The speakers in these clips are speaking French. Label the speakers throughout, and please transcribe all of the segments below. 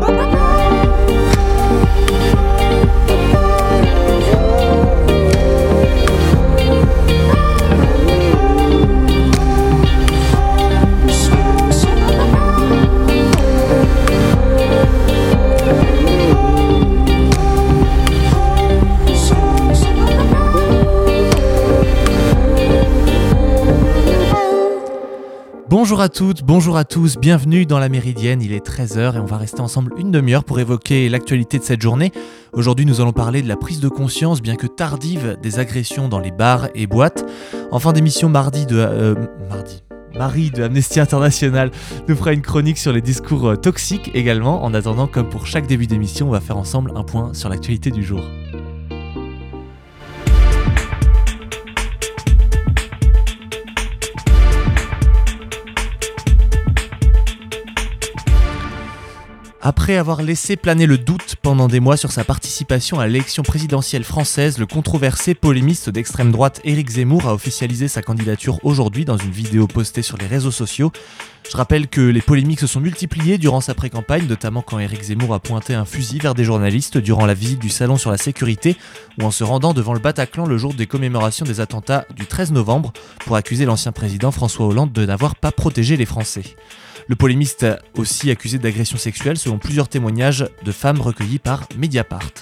Speaker 1: ba ba Bonjour à toutes, bonjour à tous, bienvenue dans la Méridienne, il est 13h et on va rester ensemble une demi-heure pour évoquer l'actualité de cette journée. Aujourd'hui nous allons parler de la prise de conscience, bien que tardive, des agressions dans les bars et boîtes. En fin d'émission mardi de... Euh, mardi Marie de Amnesty International nous fera une chronique sur les discours euh, toxiques également. En attendant, comme pour chaque début d'émission, on va faire ensemble un point sur l'actualité du jour. Après avoir laissé planer le doute pendant des mois sur sa participation à l'élection présidentielle française, le controversé polémiste d'extrême droite Éric Zemmour a officialisé sa candidature aujourd'hui dans une vidéo postée sur les réseaux sociaux. Je rappelle que les polémiques se sont multipliées durant sa pré-campagne, notamment quand Éric Zemmour a pointé un fusil vers des journalistes durant la visite du salon sur la sécurité ou en se rendant devant le Bataclan le jour des commémorations des attentats du 13 novembre pour accuser l'ancien président François Hollande de n'avoir pas protégé les Français. Le polémiste aussi accusé d'agression sexuelle selon plusieurs témoignages de femmes recueillis par Mediapart.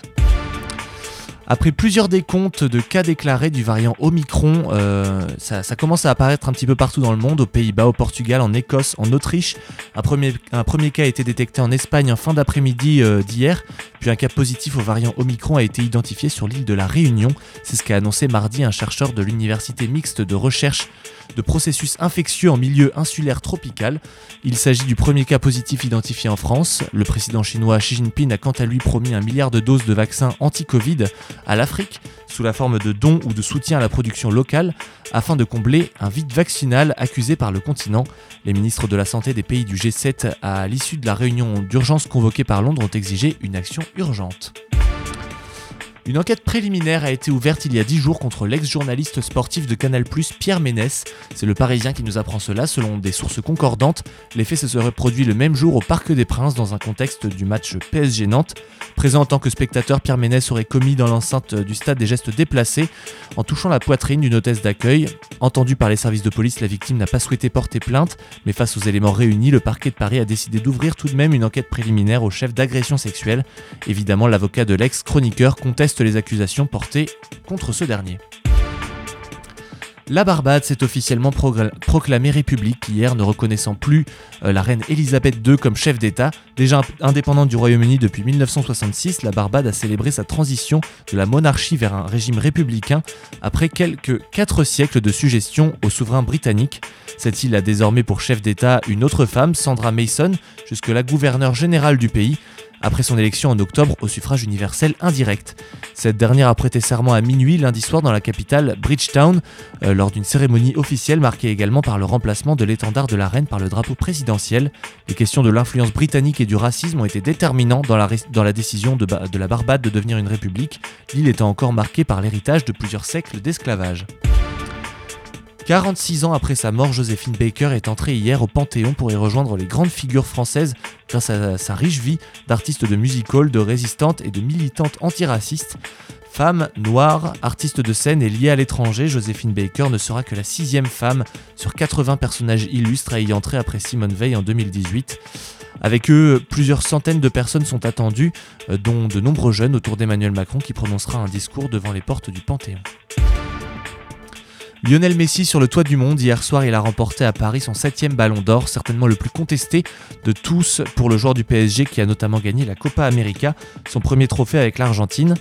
Speaker 1: Après plusieurs décomptes de cas déclarés du variant Omicron, euh, ça, commence à apparaître un petit peu partout dans le monde, aux Pays-Bas, au Portugal, en Écosse, en Autriche. Un premier, un premier cas a été détecté en Espagne en fin d'après-midi euh, d'hier, puis un cas positif au variant Omicron a été identifié sur l'île de la Réunion. C'est ce qu'a annoncé mardi un chercheur de l'université mixte de recherche de processus infectieux en milieu insulaire tropical. Il s'agit du premier cas positif identifié en France. Le président chinois Xi Jinping a quant à lui promis un milliard de doses de vaccins anti-Covid à l'Afrique sous la forme de dons ou de soutien à la production locale afin de combler un vide vaccinal accusé par le continent. Les ministres de la Santé des pays du G7 à l'issue de la réunion d'urgence convoquée par Londres ont exigé une action urgente. Une enquête préliminaire a été ouverte il y a 10 jours contre l'ex-journaliste sportif de Canal+, Pierre Ménès. C'est le Parisien qui nous apprend cela. Selon des sources concordantes, les faits se seraient produits le même jour au Parc des Princes dans un contexte du match PSG Nantes. Présent en tant que spectateur, Pierre Ménès aurait commis dans l'enceinte du stade des gestes déplacés en touchant la poitrine d'une hôtesse d'accueil. Entendu par les services de police, la victime n'a pas souhaité porter plainte, mais face aux éléments réunis, le parquet de Paris a décidé d'ouvrir tout de même une enquête préliminaire au chef d'agression sexuelle. Évidemment, l'avocat de l'ex-chroniqueur conteste les accusations portées contre ce dernier. La Barbade s'est officiellement proclamée république hier, ne reconnaissant plus euh, la reine Elisabeth II comme chef d'État. Déjà indépendante du Royaume-Uni depuis 1966, la Barbade a célébré sa transition de la monarchie vers un régime républicain après quelques 4 siècles de suggestion au souverain britannique. Cette île a désormais pour chef d'État une autre femme, Sandra Mason, jusque-là gouverneure générale du pays, après son élection en octobre au suffrage universel indirect. Cette dernière a prêté serment à minuit lundi soir dans la capitale Bridgetown, euh, lors d'une cérémonie officielle marquée également par le remplacement de l'étendard de la reine par le drapeau présidentiel. Les questions de l'influence britannique et du racisme ont été déterminants dans la, décision de la Barbade de devenir une république, l'île étant encore marquée par l'héritage de plusieurs siècles d'esclavage. 46 ans après sa mort, Joséphine Baker est entrée hier au Panthéon pour y rejoindre les grandes figures françaises grâce à sa riche vie d'artiste de music-hall, de résistante et de militante antiracistes. Femme, noire, artiste de scène et liée à l'étranger, Joséphine Baker ne sera que la sixième femme sur 80 personnages illustres à y entrer après Simone Veil en 2018. Avec eux, plusieurs centaines de personnes sont attendues, euh, dont de nombreux jeunes autour d'Emmanuel Macron qui prononcera un discours devant les portes du Panthéon. Lionel Messi sur le toit du monde. Hier soir, il a remporté à Paris son septième ballon d'or, certainement le plus contesté de tous pour le joueur du PSG qui a notamment gagné la Copa América, son premier trophée avec l'Argentine.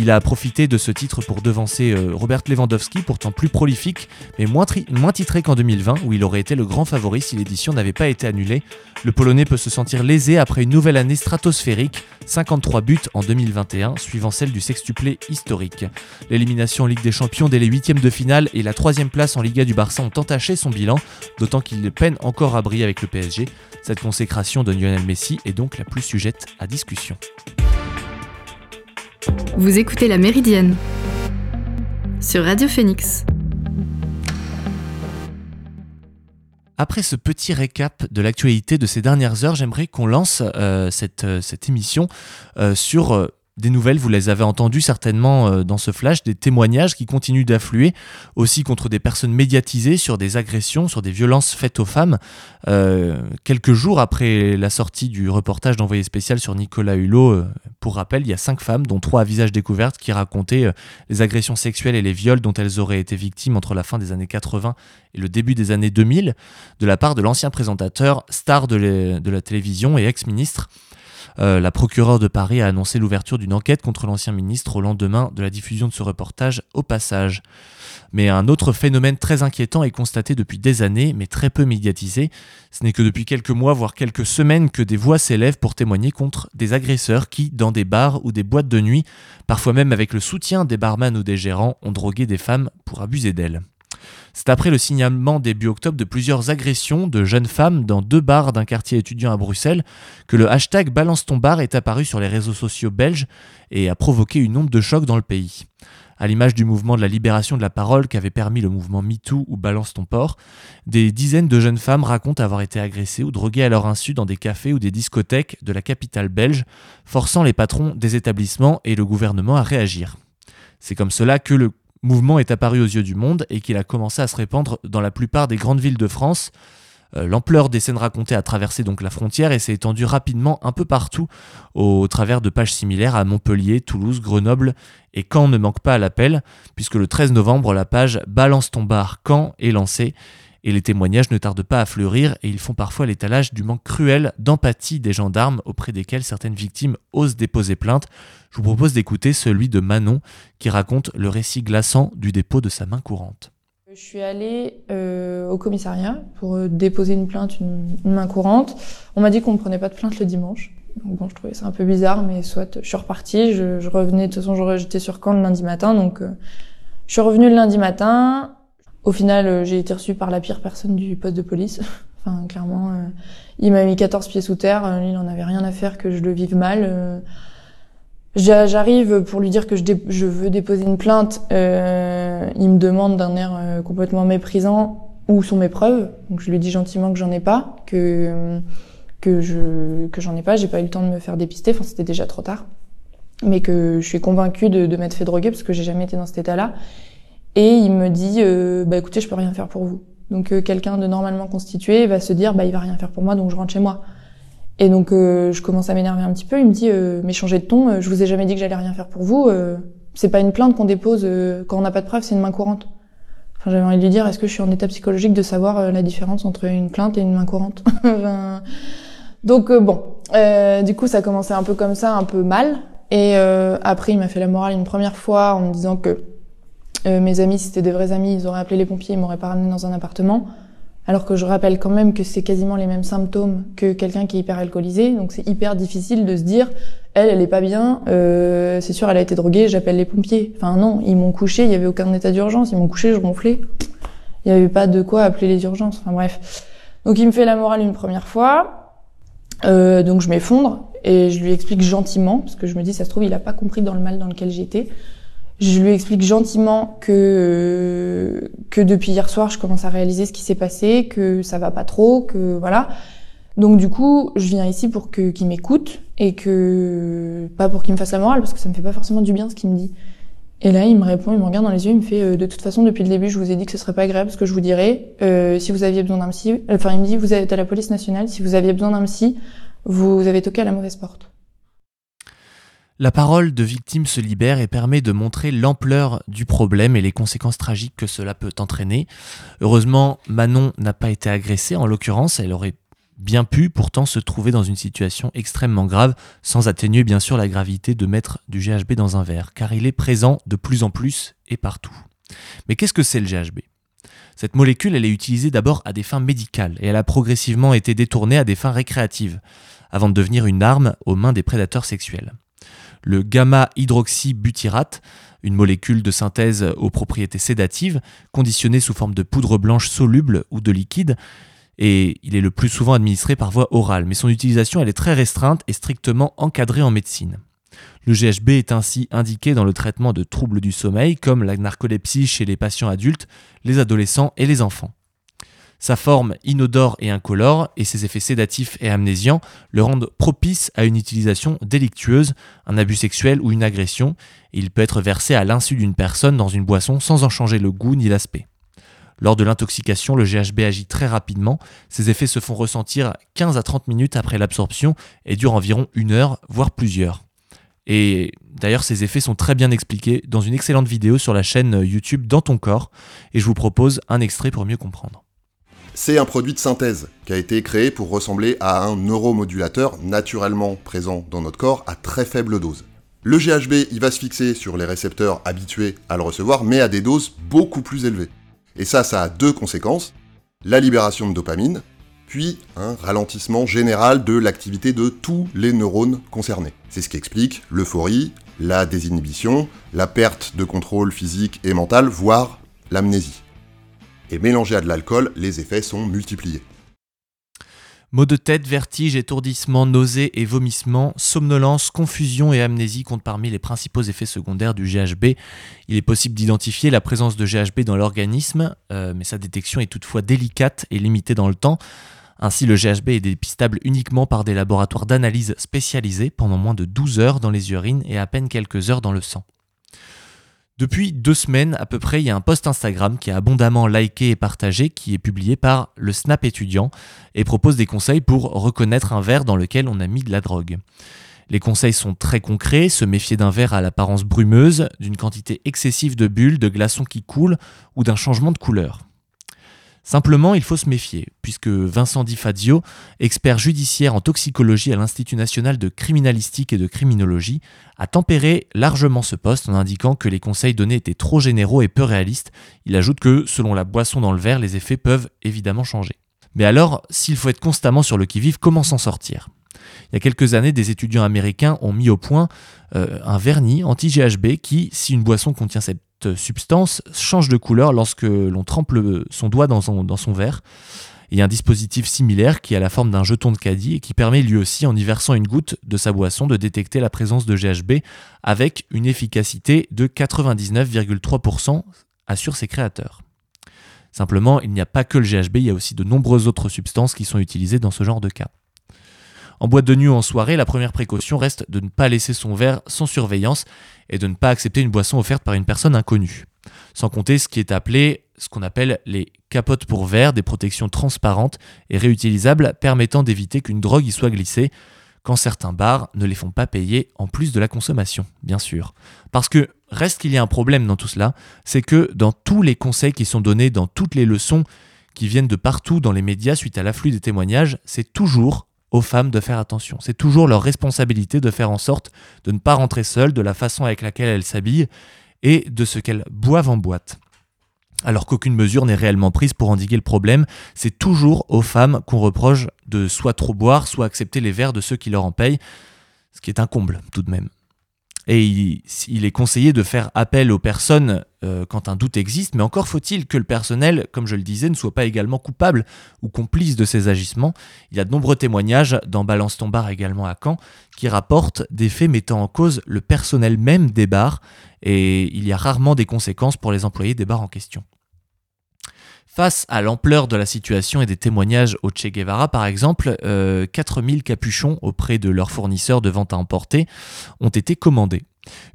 Speaker 1: Il a profité de ce titre pour devancer euh, Robert Lewandowski, pourtant plus prolifique, mais moins, titré qu'en 2020, où il aurait été le grand favori si l'édition n'avait pas été annulée. Le Polonais peut se sentir lésé après une nouvelle année stratosphérique, 53 buts en 2021, suivant celle du sextuplé historique. L'élimination en Ligue des Champions dès les huitièmes de finale et la troisième place en Liga du Barça ont entaché son bilan, d'autant qu'il peine encore à briller avec le PSG. Cette consécration de Lionel Messi est donc la plus sujette à discussion.
Speaker 2: Vous écoutez La Méridienne sur Radio Phoenix.
Speaker 1: Après ce petit récap de l'actualité de ces dernières heures, j'aimerais qu'on lance euh, cette, euh, cette, émission euh, sur des nouvelles, vous les avez entendues certainement euh, dans ce flash, des témoignages qui continuent d'affluer, aussi contre des personnes médiatisées sur des agressions, sur des violences faites aux femmes. Euh, quelques jours après la sortie du reportage d'envoyé spécial sur Nicolas Hulot, euh, pour rappel, il y a cinq femmes, dont trois à visage découvert, qui racontaient les agressions sexuelles et les viols dont elles auraient été victimes entre la fin des années 80 et le début des années 2000, de la part de l'ancien présentateur, star de, de la télévision et ex-ministre. Euh, la procureure de Paris a annoncé l'ouverture d'une enquête contre l'ancien ministre au lendemain de la diffusion de ce reportage au passage. Mais un autre phénomène très inquiétant est constaté depuis des années, mais très peu médiatisé. Ce n'est que depuis quelques mois, voire quelques semaines, que des voix s'élèvent pour témoigner contre des agresseurs qui, dans des bars ou des boîtes de nuit, parfois même avec le soutien des barman ou des gérants, ont drogué des femmes pour abuser d'elles. C'est après le signalement début octobre de plusieurs agressions de jeunes femmes dans deux bars d'un quartier étudiant à Bruxelles que le hashtag Balance ton bar est apparu sur les réseaux sociaux belges et a provoqué une onde de choc dans le pays. À l'image du mouvement de la libération de la parole qu'avait permis le mouvement MeToo ou Balance ton port, des dizaines de jeunes femmes racontent avoir été agressées ou droguées à leur insu dans des cafés ou des discothèques de la capitale belge, forçant les patrons des établissements et le gouvernement à réagir. C'est comme cela que le mouvement est apparu aux yeux du monde et qu'il a commencé à se répandre dans la plupart des grandes villes de France. Euh, l'ampleur des scènes racontées a traversé donc la frontière et s'est étendue rapidement un peu partout au travers de pages similaires à Montpellier, Toulouse, Grenoble et Caen ne manque pas à l'appel puisque le 13 novembre la page Balance ton bar Caen est lancée et les témoignages ne tardent pas à fleurir et ils font parfois l'étalage du manque cruel d'empathie des gendarmes auprès desquels certaines victimes osent déposer plainte. Je vous propose d'écouter celui de Manon qui raconte le récit glaçant du dépôt de sa main courante.
Speaker 3: Je suis allée euh, au commissariat pour euh, déposer une plainte, une, main courante. On m'a dit qu'on ne prenait pas de plainte le dimanche. Bon, je trouvais ça un peu bizarre, mais soit je suis repartie, je, revenais, de toute façon j'étais sur Caen le lundi matin, donc euh, je suis revenue le lundi matin, au final, euh, j'ai été reçue par la pire personne du poste de police. enfin, clairement, euh, il m'a mis 14 pieds sous terre. Euh, il n'en avait rien à faire que je le vive mal. J'arrive pour lui dire que je, veux déposer une plainte. Il me demande d'un air complètement méprisant où sont mes preuves? Donc je lui dis gentiment que j'en ai pas, que que je que j'en ai pas. J'ai pas eu le temps de me faire dépister. Enfin, c'était déjà trop tard. Mais que je suis convaincue de, de m'être fait droguer parce que j'ai jamais été dans cet état-là et il me dit euh, bah écoutez je peux rien faire pour vous. Donc euh, quelqu'un de normalement constitué va se dire bah il va rien faire pour moi donc je rentre chez moi. Et donc euh, je commence à m'énerver un petit peu. Il me dit mais changez de ton je vous ai jamais dit que j'allais rien faire pour vous c'est pas une plainte qu'on dépose quand on n'a pas de preuves c'est une main courante. Enfin j'avais envie de lui dire est-ce que je suis en état psychologique de savoir la différence entre une plainte et une main courante donc bon. Du coup ça commençait un peu comme ça un peu mal. Et après il m'a fait la morale une première fois en me disant que euh, mes amis, c'était de vrais amis, ils auraient appelé les pompiers, ils m'auraient pas ramené dans un appartement. Alors que je rappelle quand même que c'est quasiment les mêmes symptômes que quelqu'un qui est hyper alcoolisé. Donc c'est hyper difficile de se dire, elle, elle est pas bien, euh, c'est sûr, elle a été droguée, j'appelle les pompiers. Enfin non, ils m'ont couché, il y avait aucun état d'urgence, ils m'ont couché, je ronflais. Il y avait pas de quoi appeler les urgences. Enfin bref. Donc il me fait la morale une première fois. Euh, donc je m'effondre et je lui explique gentiment, parce que je me dis, ça se trouve, il a pas compris dans le mal dans lequel j'étais. Je lui explique gentiment que euh, que depuis hier soir, je commence à réaliser ce qui s'est passé, que ça va pas trop, que voilà. Donc du coup, je viens ici pour que qu'il m'écoute et que pas pour qu'il me fasse la morale parce que ça me fait pas forcément du bien ce qu'il me dit. Et là, il me répond, il me regarde dans les yeux, il me fait euh, de toute façon depuis le début, je vous ai dit que ce serait pas agréable ce que je vous dirais. Euh, si vous aviez besoin d'un psy, enfin il me dit vous êtes à la police nationale, si vous aviez besoin d'un psy, vous avez toqué à la mauvaise porte.
Speaker 1: La parole de victime se libère et permet de montrer l'ampleur du problème et les conséquences tragiques que cela peut entraîner. Heureusement, Manon n'a pas été agressée, en l'occurrence, elle aurait bien pu pourtant se trouver dans une situation extrêmement grave, sans atténuer bien sûr la gravité de mettre du GHB dans un verre, car il est présent de plus en plus et partout. Mais qu'est-ce que c'est le GHB Cette molécule, elle est utilisée d'abord à des fins médicales, et elle a progressivement été détournée à des fins récréatives, avant de devenir une arme aux mains des prédateurs sexuels le gamma-hydroxybutyrate, une molécule de synthèse aux propriétés sédatives, conditionnée sous forme de poudre blanche soluble ou de liquide, et il est le plus souvent administré par voie orale, mais son utilisation est très restreinte et strictement encadrée en médecine. Le GHB est ainsi indiqué dans le traitement de troubles du sommeil comme la narcolepsie chez les patients adultes, les adolescents et les enfants. Sa forme inodore et incolore et ses effets sédatifs et amnésiants le rendent propice à une utilisation délictueuse, un abus sexuel ou une agression, il peut être versé à l'insu d'une personne dans une boisson sans en changer le goût ni l'aspect. Lors de l'intoxication, le GHB agit très rapidement, ses effets se font ressentir 15 à 30 minutes après l'absorption et durent environ une heure, voire plusieurs. Et d'ailleurs, ces effets sont très bien expliqués dans une excellente vidéo sur la chaîne YouTube Dans ton corps, et je vous propose un extrait pour mieux comprendre.
Speaker 4: C'est un produit de synthèse qui a été créé pour ressembler à un neuromodulateur naturellement présent dans notre corps à très faible dose. Le GHB, il va se fixer sur les récepteurs habitués à le recevoir, mais à des doses beaucoup plus élevées. Et ça, ça a deux conséquences. La libération de dopamine, puis un ralentissement général de l'activité de tous les neurones concernés. C'est ce qui explique l'euphorie, la désinhibition, la perte de contrôle physique et mental, voire l'amnésie et mélangé à de l'alcool, les effets sont multipliés.
Speaker 1: Maux de tête, vertige, étourdissement, nausées et vomissements, somnolence, confusion et amnésie comptent parmi les principaux effets secondaires du GHB. Il est possible d'identifier la présence de GHB dans l'organisme, euh, mais sa détection est toutefois délicate et limitée dans le temps. Ainsi, le GHB est dépistable uniquement par des laboratoires d'analyse spécialisés pendant moins de 12 heures dans les urines et à peine quelques heures dans le sang. Depuis deux semaines à peu près, il y a un post Instagram qui est abondamment liké et partagé, qui est publié par le Snap étudiant et propose des conseils pour reconnaître un verre dans lequel on a mis de la drogue. Les conseils sont très concrets, se méfier d'un verre à l'apparence brumeuse, d'une quantité excessive de bulles, de glaçons qui coulent ou d'un changement de couleur. Simplement, il faut se méfier, puisque Vincent Di Fazio, expert judiciaire en toxicologie à l'Institut national de criminalistique et de criminologie, a tempéré largement ce poste en indiquant que les conseils donnés étaient trop généraux et peu réalistes. Il ajoute que, selon la boisson dans le verre, les effets peuvent évidemment changer. Mais alors, s'il faut être constamment sur le qui-vive, comment s'en sortir? Il y a quelques années, des étudiants américains ont mis au point euh, un vernis anti-GHB qui, si une boisson contient cette substance change de couleur lorsque l'on trempe son doigt dans son, verre. Il y a un dispositif similaire qui a la forme d'un jeton de caddie et qui permet lui aussi, en y versant une goutte de sa boisson, de détecter la présence de GHB avec une efficacité de 99,3%, assurent ses créateurs. Simplement, il n'y a pas que le GHB, il y a aussi de nombreuses autres substances qui sont utilisées dans ce genre de cas. En boîte de nuit ou en soirée, la première précaution reste de ne pas laisser son verre sans surveillance et de ne pas accepter une boisson offerte par une personne inconnue. Sans compter ce qui est appelé ce qu'on appelle les capotes pour verre, des protections transparentes et réutilisables permettant d'éviter qu'une drogue y soit glissée quand certains bars ne les font pas payer en plus de la consommation, bien sûr. Parce que reste qu'il y a un problème dans tout cela, c'est que dans tous les conseils qui sont donnés, dans toutes les leçons qui viennent de partout dans les médias suite à l'afflux des témoignages, c'est toujours aux femmes de faire attention. C'est toujours leur responsabilité de faire en sorte de ne pas rentrer seules, de la façon avec laquelle elles s'habillent et de ce qu'elles boivent en boîte. Alors qu'aucune mesure n'est réellement prise pour endiguer le problème, c'est toujours aux femmes qu'on reproche de soit trop boire, soit accepter les verres de ceux qui leur en payent, ce qui est un comble tout de même. Et il, est conseillé de faire appel aux personnes euh, quand un doute existe, mais encore faut-il que le personnel, comme je le disais, ne soit pas également coupable ou complice de ces agissements. Il y a de nombreux témoignages dans Balance ton bar également à Caen qui rapportent des faits mettant en cause le personnel même des bars, et il y a rarement des conséquences pour les employés des bars en question. Face à l'ampleur de la situation et des témoignages au Che Guevara, par exemple, 4000 euh, capuchons auprès de leurs fournisseurs de vente à emporter ont été commandés.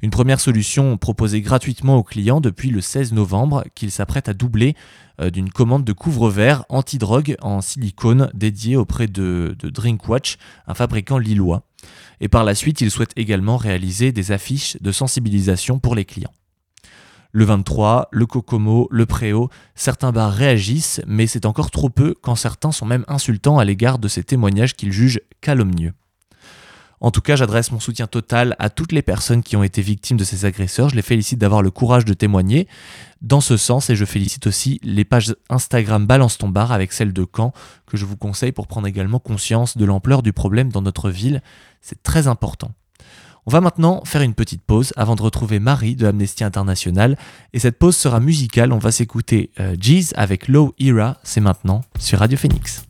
Speaker 1: Une première solution proposée gratuitement aux clients depuis le 16 novembre, qu'ils s'apprêtent à doubler euh, d'une commande de couvre-verre anti-drogue en silicone dédié auprès de, de Drinkwatch, un fabricant lillois. Et par la suite, ils souhaitent également réaliser des affiches de sensibilisation pour les clients. Le 23, le Kokomo, le Préau, certains bars réagissent, mais c'est encore trop peu quand certains sont même insultants à l'égard de ces témoignages qu'ils jugent calomnieux. En tout cas, j'adresse mon soutien total à toutes les personnes qui ont été victimes de ces agresseurs. Je les félicite d'avoir le courage de témoigner dans ce sens et je félicite aussi les pages Instagram Balance ton bar avec celle de Caen que je vous conseille pour prendre également conscience de l'ampleur du problème dans notre ville. C'est très important. On va maintenant faire une petite pause avant de retrouver Marie de Amnesty International. Et cette pause sera musicale. On va s'écouter euh, Jeez avec Low Era. C'est maintenant sur Radio Phoenix.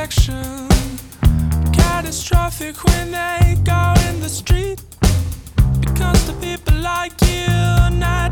Speaker 1: rejection.
Speaker 5: Catastrophic when they go in the street. Because the people like you, not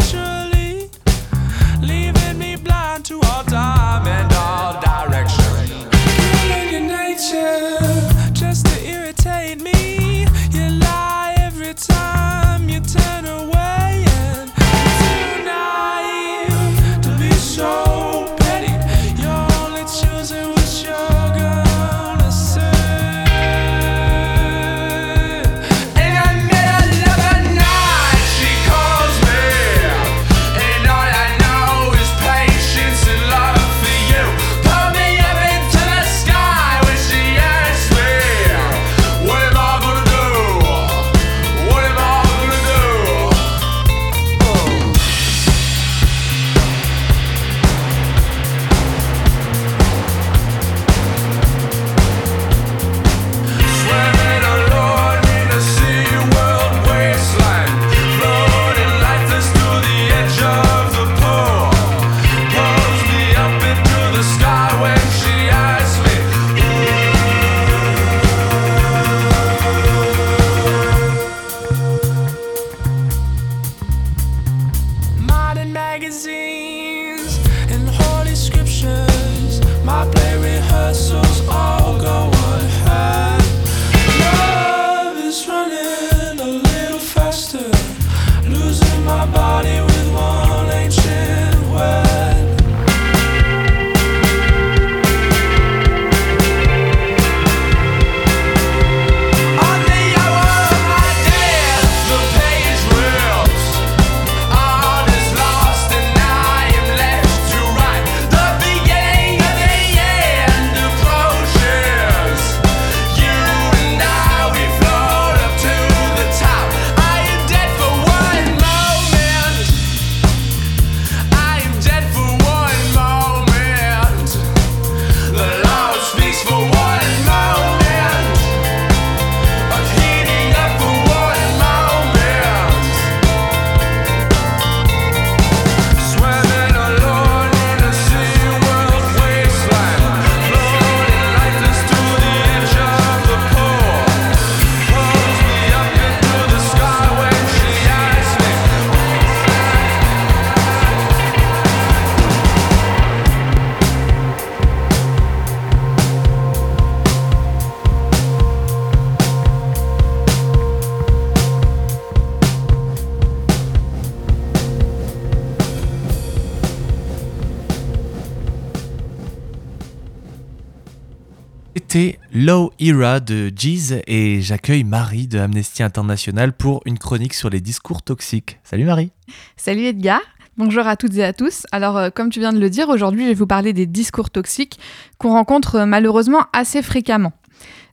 Speaker 1: Low Era de Jeez et j'accueille Marie de Amnesty International pour une chronique sur les discours toxiques. Salut Marie.
Speaker 2: Salut Edgar. Bonjour à toutes et à tous. Alors, euh, comme tu viens de le dire, aujourd'hui, je vais vous parler des discours toxiques qu'on rencontre euh, malheureusement assez fréquemment.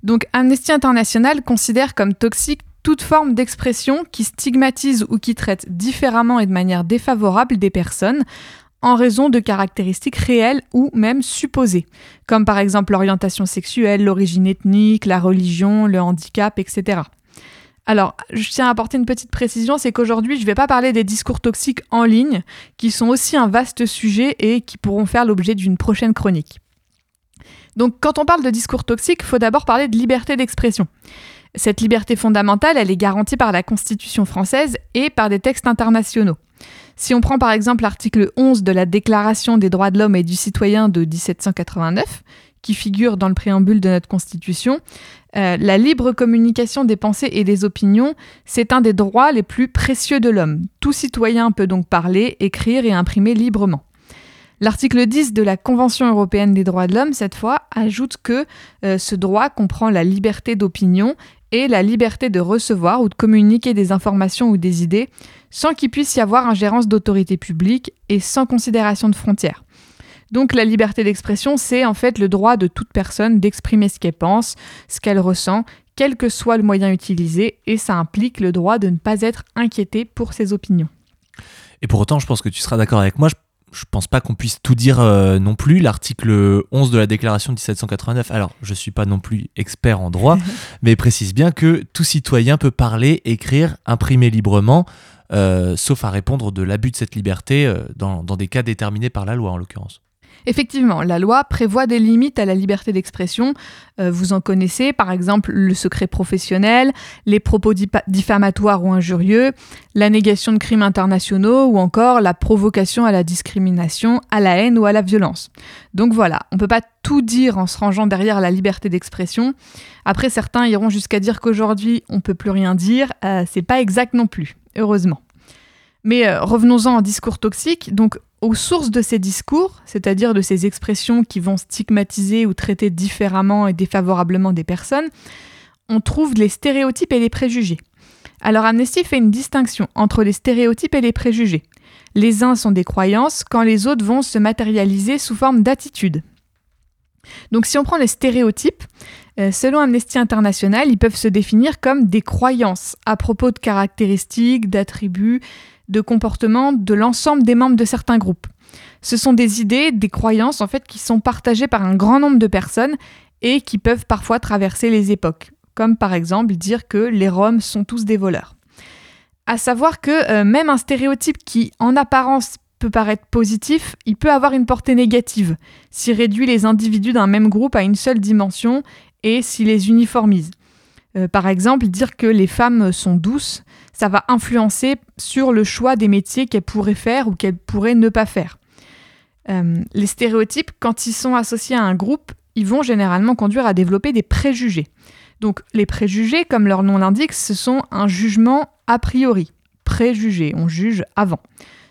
Speaker 2: Donc, Amnesty International considère comme toxique toute forme d'expression qui stigmatise ou qui traite différemment et de manière défavorable des personnes en raison de caractéristiques réelles ou même supposées, comme par exemple l'orientation sexuelle, l'origine ethnique, la religion, le handicap, etc. Alors, je tiens à apporter une petite précision, c'est qu'aujourd'hui, je ne vais pas parler des discours toxiques en ligne, qui sont aussi un vaste sujet et qui pourront faire l'objet d'une prochaine chronique. Donc, quand on parle de discours toxiques, il faut d'abord parler de liberté d'expression. Cette liberté fondamentale, elle est garantie par la Constitution française et par des textes internationaux. Si on prend par exemple l'article 11 de la Déclaration des droits de l'homme et du citoyen de 1789, qui figure dans le préambule de notre Constitution, euh, la libre communication des pensées et des opinions, c'est un des droits les plus précieux de l'homme. Tout citoyen peut donc parler, écrire et imprimer librement. L'article 10 de la Convention européenne des droits de l'homme, cette fois, ajoute que euh, ce droit comprend la liberté d'opinion et la liberté de recevoir ou de communiquer des informations ou des idées sans qu'il puisse y avoir ingérence d'autorité publique et sans considération de frontières. Donc la liberté d'expression, c'est en fait le droit de toute personne d'exprimer ce qu'elle pense, ce qu'elle ressent, quel que soit le moyen utilisé, et ça implique le droit de ne pas être inquiété pour ses opinions.
Speaker 1: Et pour autant, je pense que tu seras d'accord avec moi, je pense pas qu'on puisse tout dire euh, non plus. L'article 11 de la déclaration de 1789, alors je suis pas non plus expert en droit, mais précise bien que tout citoyen peut parler, écrire, imprimer librement, euh, sauf à répondre de l'abus de cette liberté euh, dans des cas déterminés par la loi en l'occurrence.
Speaker 2: Effectivement, la loi prévoit des limites à la liberté d'expression. Euh, vous en connaissez, par exemple le secret professionnel, les propos diffamatoires ou injurieux, la négation de crimes internationaux ou encore la provocation à la discrimination, à la haine ou à la violence. Donc voilà, on ne peut pas tout dire en se rangeant derrière la liberté d'expression. Après, certains iront jusqu'à dire qu'aujourd'hui on peut plus rien dire. Euh, c'est pas exact non plus, heureusement. Mais euh, revenons-en en discours toxique. Donc, aux sources de ces discours, c'est-à-dire de ces expressions qui vont stigmatiser ou traiter différemment et défavorablement des personnes, on trouve les stéréotypes et les préjugés. Alors Amnesty fait une distinction entre les stéréotypes et les préjugés. Les uns sont des croyances quand les autres vont se matérialiser sous forme d'attitudes. Donc si on prend les stéréotypes, euh, selon Amnesty International, ils peuvent se définir comme des croyances à propos de caractéristiques, d'attributs, de comportement de l'ensemble des membres de certains groupes. Ce sont des idées, des croyances en fait qui sont partagées par un grand nombre de personnes et qui peuvent parfois traverser les époques, comme par exemple dire que les Roms sont tous des voleurs. À savoir que euh, même un stéréotype qui en apparence peut paraître positif, il peut avoir une portée négative s'il réduit les individus d'un même groupe à une seule dimension et s'il les uniformise. Euh, par exemple, dire que les femmes sont douces, ça va influencer sur le choix des métiers qu'elles pourraient faire ou qu'elles pourraient ne pas faire. Euh, les stéréotypes, quand ils sont associés à un groupe, ils vont généralement conduire à développer des préjugés. Donc les préjugés, comme leur nom l'indique, ce sont un jugement a priori. Préjugé, on juge avant.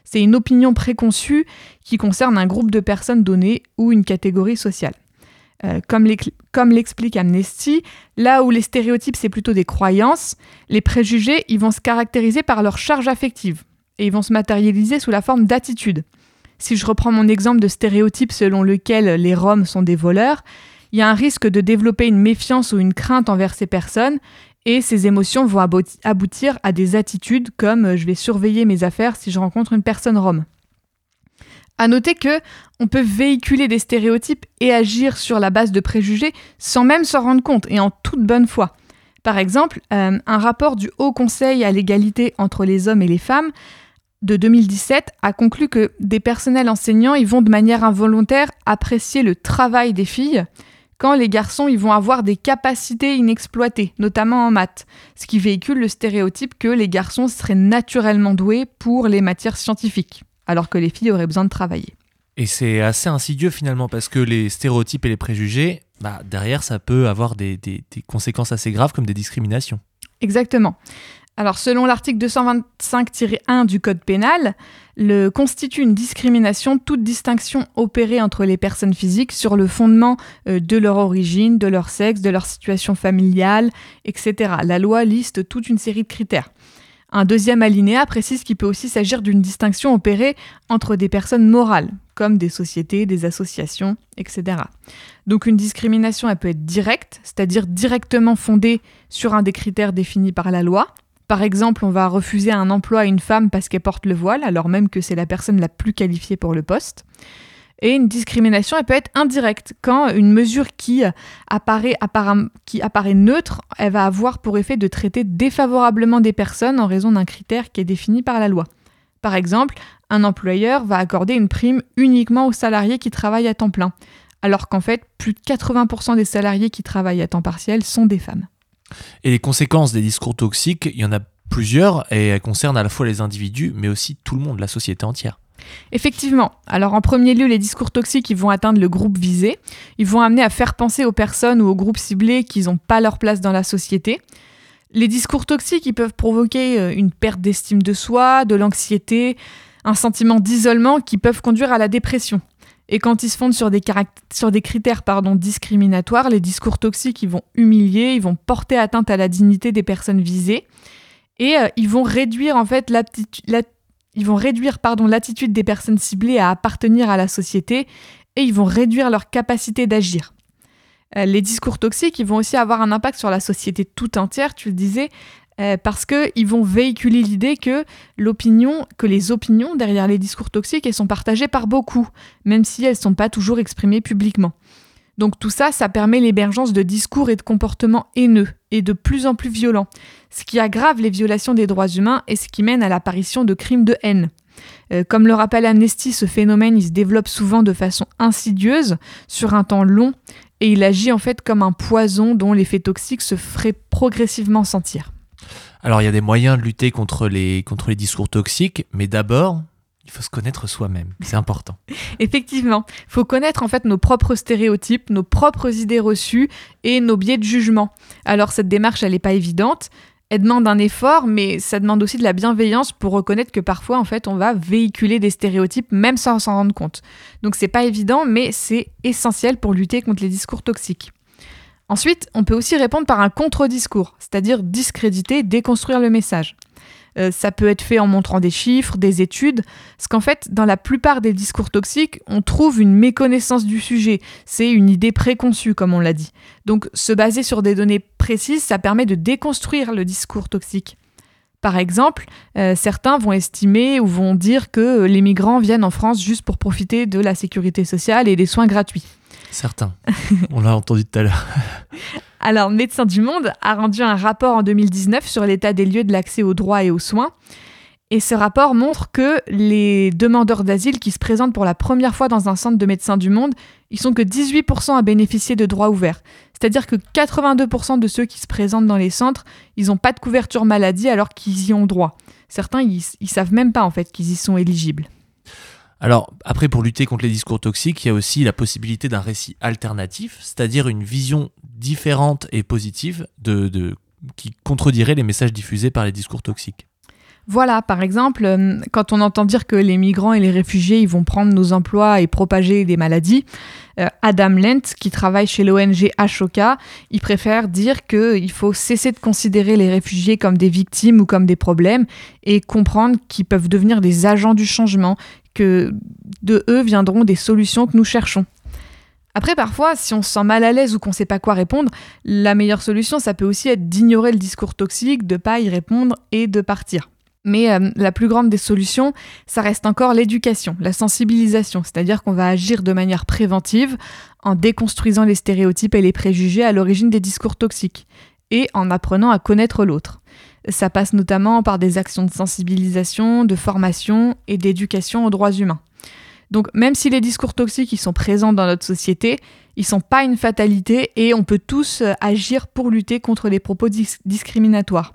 Speaker 2: C'est une opinion préconçue qui concerne un groupe de personnes données ou une catégorie sociale. Euh, comme l'explique Amnesty, là où les stéréotypes c'est plutôt des croyances, les préjugés ils vont se caractériser par leur charge affective et ils vont se matérialiser sous la forme d'attitudes. Si je reprends mon exemple de stéréotype selon lequel les Roms sont des voleurs, il y a un risque de développer une méfiance ou une crainte envers ces personnes et ces émotions vont aboutir à des attitudes comme euh, je vais surveiller mes affaires si je rencontre une personne rome. À noter que on peut véhiculer des stéréotypes et agir sur la base de préjugés sans même s'en rendre compte et en toute bonne foi. Par exemple, euh, un rapport du Haut Conseil à l'égalité entre les hommes et les femmes de 2017 a conclu que des personnels enseignants vont de manière involontaire apprécier le travail des filles quand les garçons ils vont avoir des capacités inexploitées, notamment en maths, ce qui véhicule le stéréotype que les garçons seraient naturellement doués pour les matières scientifiques, alors que les filles auraient besoin de travailler.
Speaker 1: Et c'est assez insidieux finalement parce que les stéréotypes et les préjugés, bah, derrière ça peut avoir des conséquences assez graves comme des discriminations.
Speaker 2: Exactement. Alors, selon l'article 225-1 du Code pénal, le constitue une discrimination toute distinction opérée entre les personnes physiques sur le fondement euh, de leur origine, de leur sexe, de leur situation familiale, etc. La loi liste toute une série de critères. Un deuxième alinéa précise qu'il peut aussi s'agir d'une distinction opérée entre des personnes morales, comme des sociétés, des associations, etc. Donc une discrimination, elle peut être directe, c'est-à-dire directement fondée sur un des critères définis par la loi, par exemple, on va refuser un emploi à une femme parce qu'elle porte le voile, alors même que c'est la personne la plus qualifiée pour le poste. Et une discrimination, elle peut être indirecte. Quand une mesure qui apparaît, qui apparaît neutre, elle va avoir pour effet de traiter défavorablement des personnes en raison d'un critère qui est défini par la loi. Par exemple, un employeur va accorder une prime uniquement aux salariés qui travaillent à temps plein, alors qu'en fait, plus de 80% des salariés qui travaillent à temps partiel sont des femmes.
Speaker 1: Et les conséquences des discours toxiques, il y en a plusieurs et elles concernent à la fois les individus mais aussi tout le monde, la société entière.
Speaker 2: Effectivement. Alors en premier lieu, les discours toxiques ils vont atteindre le groupe visé. Ils vont amener à faire penser aux personnes ou aux groupes ciblés qu'ils n'ont pas leur place dans la société. Les discours toxiques ils peuvent provoquer euh, une perte d'estime de soi, de l'anxiété, un sentiment d'isolement qui peuvent conduire à la dépression. Et quand ils se fondent sur des, critères discriminatoires, les discours toxiques, ils vont humilier, ils vont porter atteinte à la dignité des personnes visées et euh, ils vont réduire en fait ils vont réduire pardon l'attitude des personnes ciblées à appartenir à la société et ils vont réduire leur capacité d'agir. Euh, les discours toxiques, vont aussi avoir un impact sur la société tout entière, tu le disais, euh, parce qu'ils vont véhiculer l'idée que l'opinion, que les opinions derrière les discours toxiques, elles sont partagées par beaucoup, même si elles ne sont pas toujours exprimées publiquement. Donc tout ça, ça permet l'émergence de discours et de comportements haineux et de plus en plus violents, ce qui aggrave les violations des droits humains et ce qui mène à l'apparition de crimes de haine. Euh, comme le rappelle Amnesty, ce phénomène il se développe souvent de façon insidieuse, sur un temps long, et il agit en fait comme un poison dont l'effet toxique se ferait progressivement sentir.
Speaker 1: Alors il y a des moyens de lutter contre les, contre les discours toxiques, mais d'abord, il faut se connaître soi-même, c'est important.
Speaker 2: Effectivement, il faut connaître en fait nos propres stéréotypes, nos propres idées reçues et nos biais de jugement. Alors cette démarche, elle n'est pas évidente, elle demande un effort, mais ça demande aussi de la bienveillance pour reconnaître que parfois en fait on va véhiculer des stéréotypes même sans s'en rendre compte. Donc c'est pas évident, mais c'est essentiel pour lutter contre les discours toxiques. Ensuite, on peut aussi répondre par un contre-discours, c'est-à-dire discréditer, déconstruire le message. Euh, ça peut être fait en montrant des chiffres, des études, parce qu'en fait, dans la plupart des discours toxiques, on trouve une méconnaissance du sujet. C'est une idée préconçue, comme on l'a dit. Donc, se baser sur des données précises, ça permet de déconstruire le discours toxique. Par exemple, euh, certains vont estimer ou vont dire que les migrants viennent en France juste pour profiter de la sécurité sociale et des soins gratuits.
Speaker 1: Certains. On l'a entendu tout à l'heure.
Speaker 2: Alors, Médecins du Monde a rendu un rapport en 2019 sur l'état des lieux de l'accès aux droits et aux soins. Et ce rapport montre que les demandeurs d'asile qui se présentent pour la première fois dans un centre de médecins du monde, ils sont que 18% à bénéficier de droits ouverts. C'est-à-dire que 82% de ceux qui se présentent dans les centres, ils n'ont pas de couverture maladie alors qu'ils y ont droit. Certains, ils, ne savent même pas en fait qu'ils y sont éligibles.
Speaker 1: Alors après, pour lutter contre les discours toxiques, il y a aussi la possibilité d'un récit alternatif, c'est-à-dire une vision différente et positive de, qui contredirait les messages diffusés par les discours toxiques.
Speaker 2: Voilà, par exemple, euh, quand on entend dire que les migrants et les réfugiés vont prendre nos emplois et propager des maladies, euh, Adam Lent, qui travaille chez l'ONG Ashoka, il préfère dire qu'il faut cesser de considérer les réfugiés comme des victimes ou comme des problèmes et comprendre qu'ils peuvent devenir des agents du changement, que de eux viendront des solutions que nous cherchons. Après, parfois, si on se sent mal à l'aise ou qu'on ne sait pas quoi répondre, la meilleure solution, ça peut aussi être d'ignorer le discours toxique, de pas y répondre et de partir. Mais euh, la plus grande des solutions, ça reste encore l'éducation, la sensibilisation, c'est-à-dire qu'on va agir de manière préventive en déconstruisant les stéréotypes et les préjugés à l'origine des discours toxiques et en apprenant à connaître l'autre. Ça passe notamment par des actions de sensibilisation, de formation et d'éducation aux droits humains. Donc même si les discours toxiques ils sont présents dans notre société, ils sont pas une fatalité et on peut tous euh, agir pour lutter contre les propos discriminatoires.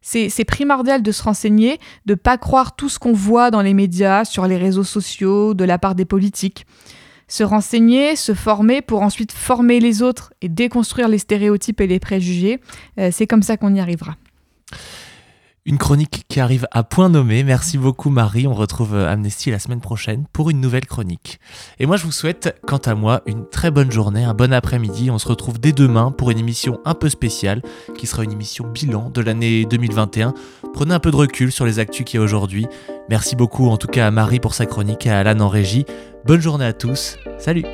Speaker 2: C'est primordial de se renseigner, de ne pas croire tout ce qu'on voit dans les médias, sur les réseaux sociaux, de la part des politiques. Se renseigner, se former pour ensuite former les autres et déconstruire les stéréotypes et les préjugés, euh, c'est comme ça qu'on y arrivera.
Speaker 1: Une chronique qui arrive à point nommé. Merci beaucoup Marie. On retrouve euh, Amnesty la semaine prochaine pour une nouvelle chronique. Et moi je vous souhaite, quant à moi, une très bonne journée, un bon après-midi. On se retrouve dès demain pour une émission un peu spéciale qui sera une émission bilan de l'année 2021. Prenez un peu de recul sur les actus qu'il y a aujourd'hui. Merci beaucoup en tout cas à Marie pour sa chronique et à Alan en régie. Bonne journée à tous. Salut